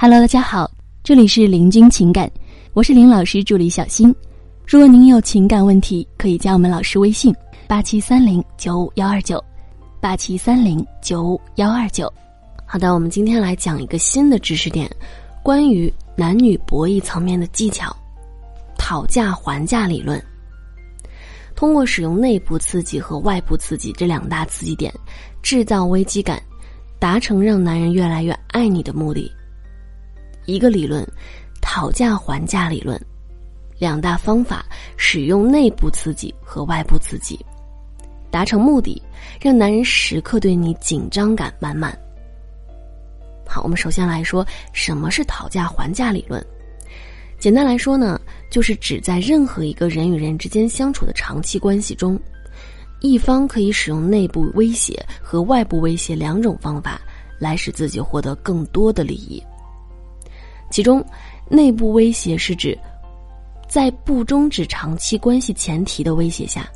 Hello，大家好，这里是林君情感，我是林老师助理小新。如果您有情感问题，可以加我们老师微信：八七三零九五幺二九，八七三零九五幺二九。好的，我们今天来讲一个新的知识点，关于男女博弈层面的技巧——讨价还价理论。通过使用内部刺激和外部刺激这两大刺激点，制造危机感，达成让男人越来越爱你的目的。一个理论，讨价还价理论。两大方法：使用内部刺激和外部刺激，达成目的，让男人时刻对你紧张感满满。好，我们首先来说什么是讨价还价理论。简单来说呢，就是指在任何一个人与人之间相处的长期关系中，一方可以使用内部威胁和外部威胁两种方法，来使自己获得更多的利益。其中，内部威胁是指。在不终止长期关系前提的威胁下，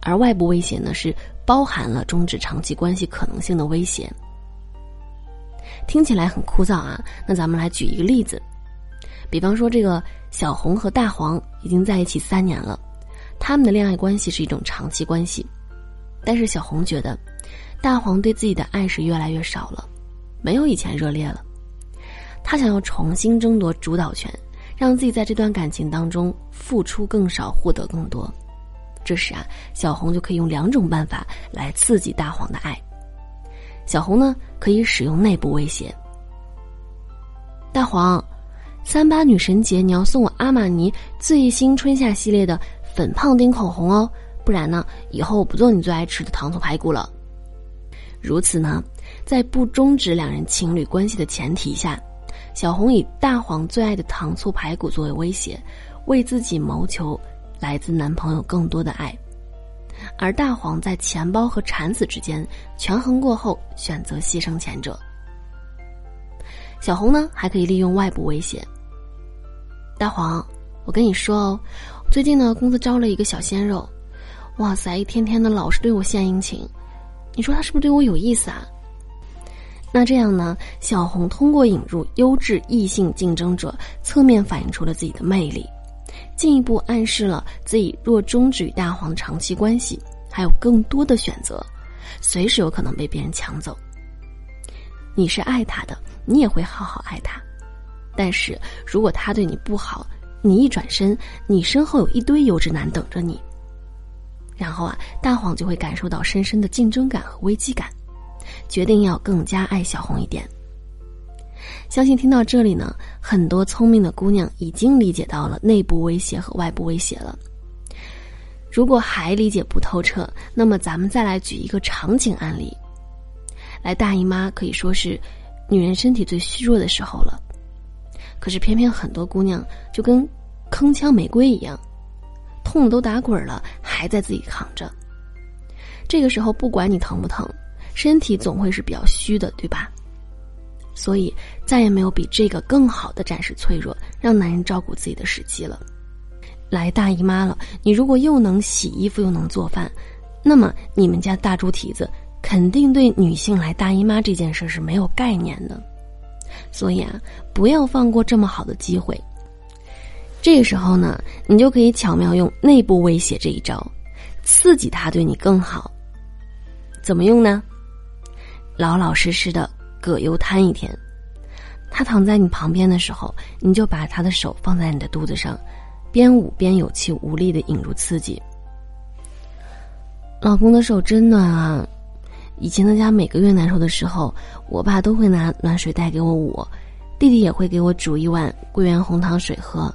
而外部威胁呢是包含了终止长期关系可能性的威胁。听起来很枯燥啊，那咱们来举一个例子，比方说这个小红和大黄已经在一起三年了，他们的恋爱关系是一种长期关系，但是小红觉得大黄对自己的爱是越来越少了，没有以前热烈了，他想要重新争夺主导权。让自己在这段感情当中付出更少，获得更多。这时啊，小红就可以用两种办法来刺激大黄的爱。小红呢，可以使用内部威胁。大黄，三八女神节你要送我阿玛尼最新春夏系列的粉胖丁口红哦，不然呢，以后我不做你最爱吃的糖醋排骨了。如此呢，在不终止两人情侣关系的前提下。小红以大黄最爱的糖醋排骨作为威胁，为自己谋求来自男朋友更多的爱，而大黄在钱包和产子之间权衡过后，选择牺牲前者。小红呢，还可以利用外部威胁。大黄，我跟你说哦，最近呢，公司招了一个小鲜肉，哇塞，一天天的老是对我献殷勤，你说他是不是对我有意思啊？那这样呢？小红通过引入优质异性竞争者，侧面反映出了自己的魅力，进一步暗示了自己若终止与大黄的长期关系，还有更多的选择，随时有可能被别人抢走。你是爱他的，你也会好好爱他，但是如果他对你不好，你一转身，你身后有一堆优质男等着你，然后啊，大黄就会感受到深深的竞争感和危机感。决定要更加爱小红一点。相信听到这里呢，很多聪明的姑娘已经理解到了内部威胁和外部威胁了。如果还理解不透彻，那么咱们再来举一个场景案例。来大姨妈可以说是女人身体最虚弱的时候了，可是偏偏很多姑娘就跟铿锵玫瑰一样，痛都打滚了，还在自己扛着。这个时候不管你疼不疼。身体总会是比较虚的，对吧？所以再也没有比这个更好的展示脆弱，让男人照顾自己的时机了。来大姨妈了，你如果又能洗衣服又能做饭，那么你们家大猪蹄子肯定对女性来大姨妈这件事是没有概念的。所以啊，不要放过这么好的机会。这个时候呢，你就可以巧妙用内部威胁这一招，刺激他对你更好。怎么用呢？老老实实的葛优瘫一天，他躺在你旁边的时候，你就把他的手放在你的肚子上，边捂边有气无力的引入刺激。老公的手真暖啊！以前在家每个月难受的时候，我爸都会拿暖水袋给我捂，弟弟也会给我煮一碗桂圆红糖水喝，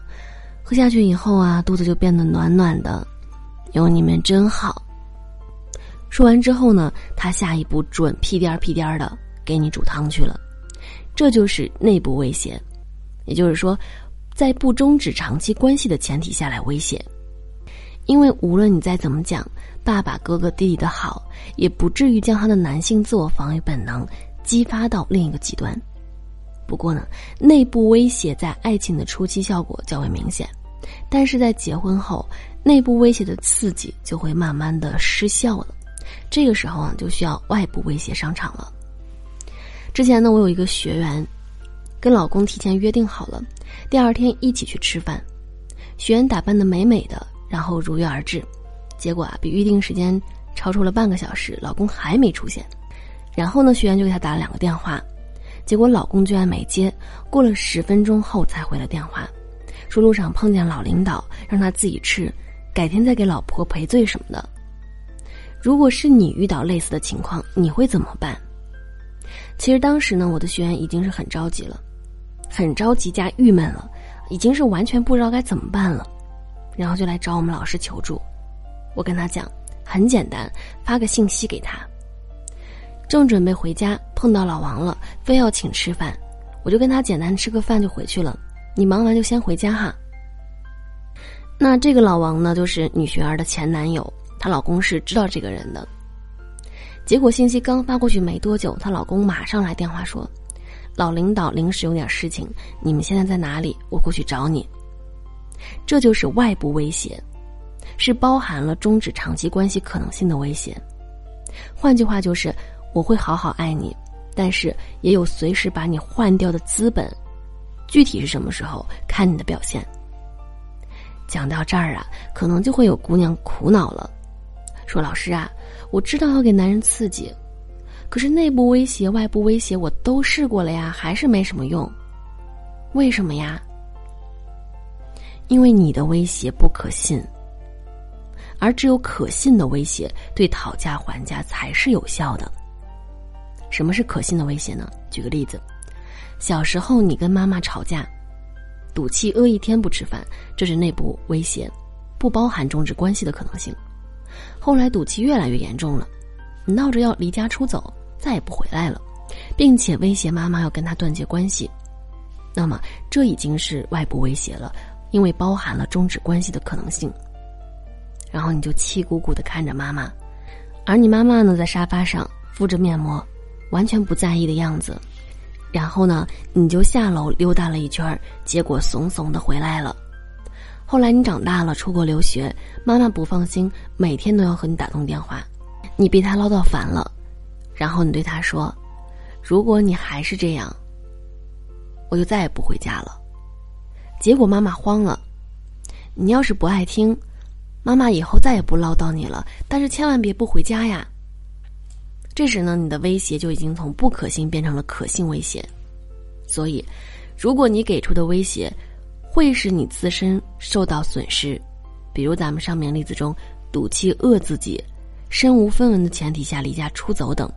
喝下去以后啊，肚子就变得暖暖的，有你们真好。说完之后呢，他下一步准屁颠儿屁颠儿的给你煮汤去了，这就是内部威胁，也就是说，在不终止长期关系的前提下来威胁，因为无论你再怎么讲爸爸、哥哥、弟弟的好，也不至于将他的男性自我防御本能激发到另一个极端。不过呢，内部威胁在爱情的初期效果较为明显，但是在结婚后，内部威胁的刺激就会慢慢的失效了。这个时候啊，就需要外部威胁上场了。之前呢，我有一个学员，跟老公提前约定好了，第二天一起去吃饭。学员打扮的美美的，然后如约而至，结果啊，比预定时间超出了半个小时，老公还没出现。然后呢，学员就给他打了两个电话，结果老公居然没接。过了十分钟后才回了电话，说路上碰见老领导，让他自己吃，改天再给老婆赔罪什么的。如果是你遇到类似的情况，你会怎么办？其实当时呢，我的学员已经是很着急了，很着急加郁闷了，已经是完全不知道该怎么办了，然后就来找我们老师求助。我跟他讲，很简单，发个信息给他。正准备回家，碰到老王了，非要请吃饭，我就跟他简单吃个饭就回去了。你忙完就先回家哈。那这个老王呢，就是女学员的前男友，她老公是知道这个人的。结果信息刚发过去没多久，她老公马上来电话说：“老领导临时有点事情，你们现在在哪里？我过去找你。”这就是外部威胁，是包含了终止长期关系可能性的威胁。换句话就是。我会好好爱你，但是也有随时把你换掉的资本。具体是什么时候，看你的表现。讲到这儿啊，可能就会有姑娘苦恼了，说：“老师啊，我知道要给男人刺激，可是内部威胁、外部威胁我都试过了呀，还是没什么用。为什么呀？因为你的威胁不可信，而只有可信的威胁对讨价还价才是有效的。”什么是可信的威胁呢？举个例子，小时候你跟妈妈吵架，赌气饿一天不吃饭，这是内部威胁，不包含终止关系的可能性。后来赌气越来越严重了，你闹着要离家出走，再也不回来了，并且威胁妈妈要跟他断绝关系，那么这已经是外部威胁了，因为包含了终止关系的可能性。然后你就气鼓鼓的看着妈妈，而你妈妈呢，在沙发上敷着面膜。完全不在意的样子，然后呢，你就下楼溜达了一圈，结果怂怂的回来了。后来你长大了，出国留学，妈妈不放心，每天都要和你打通电话，你被他唠叨烦了，然后你对他说：“如果你还是这样，我就再也不回家了。”结果妈妈慌了，你要是不爱听，妈妈以后再也不唠叨你了，但是千万别不回家呀。这时呢，你的威胁就已经从不可信变成了可信威胁，所以，如果你给出的威胁会使你自身受到损失，比如咱们上面例子中赌气饿自己、身无分文的前提下离家出走等，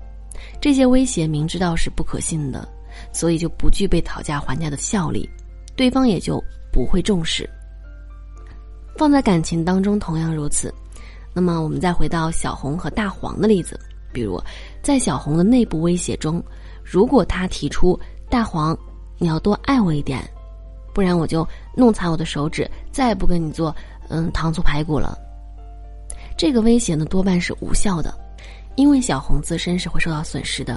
这些威胁明知道是不可信的，所以就不具备讨价还价的效力，对方也就不会重视。放在感情当中同样如此，那么我们再回到小红和大黄的例子。比如，在小红的内部威胁中，如果他提出“大黄，你要多爱我一点，不然我就弄残我的手指，再也不跟你做嗯糖醋排骨了”，这个威胁呢多半是无效的，因为小红自身是会受到损失的，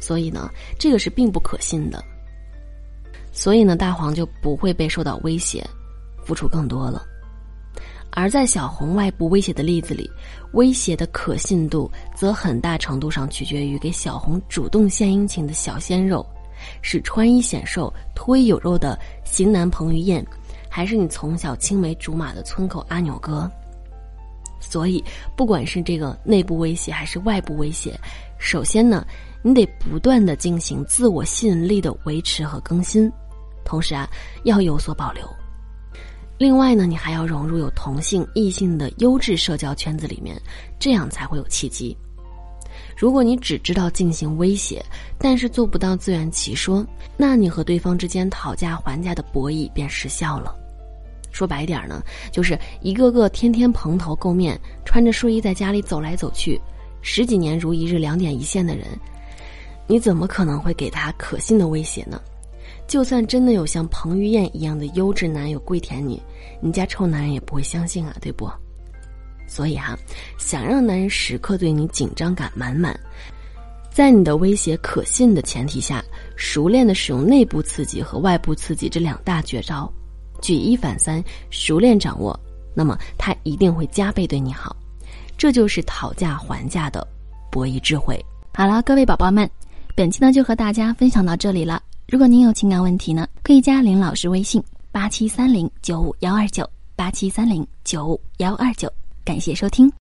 所以呢，这个是并不可信的，所以呢，大黄就不会被受到威胁，付出更多了。而在小红外部威胁的例子里，威胁的可信度则很大程度上取决于给小红主动献殷勤的小鲜肉，是穿衣显瘦、脱衣有肉的型男彭于晏，还是你从小青梅竹马的村口阿牛哥。所以，不管是这个内部威胁还是外部威胁，首先呢，你得不断的进行自我吸引力的维持和更新，同时啊，要有所保留。另外呢，你还要融入有同性、异性的优质社交圈子里面，这样才会有契机。如果你只知道进行威胁，但是做不到自圆其说，那你和对方之间讨价还价的博弈便失效了。说白点儿呢，就是一个个天天蓬头垢面、穿着睡衣在家里走来走去，十几年如一日、两点一线的人，你怎么可能会给他可信的威胁呢？就算真的有像彭于晏一样的优质男友跪舔你，你家臭男人也不会相信啊，对不？所以哈，想让男人时刻对你紧张感满满，在你的威胁可信的前提下，熟练的使用内部刺激和外部刺激这两大绝招，举一反三，熟练掌握，那么他一定会加倍对你好。这就是讨价还价的博弈智慧。好了，各位宝宝们，本期呢就和大家分享到这里了。如果您有情感问题呢，可以加林老师微信八七三零九五幺二九八七三零九五幺二九。感谢收听。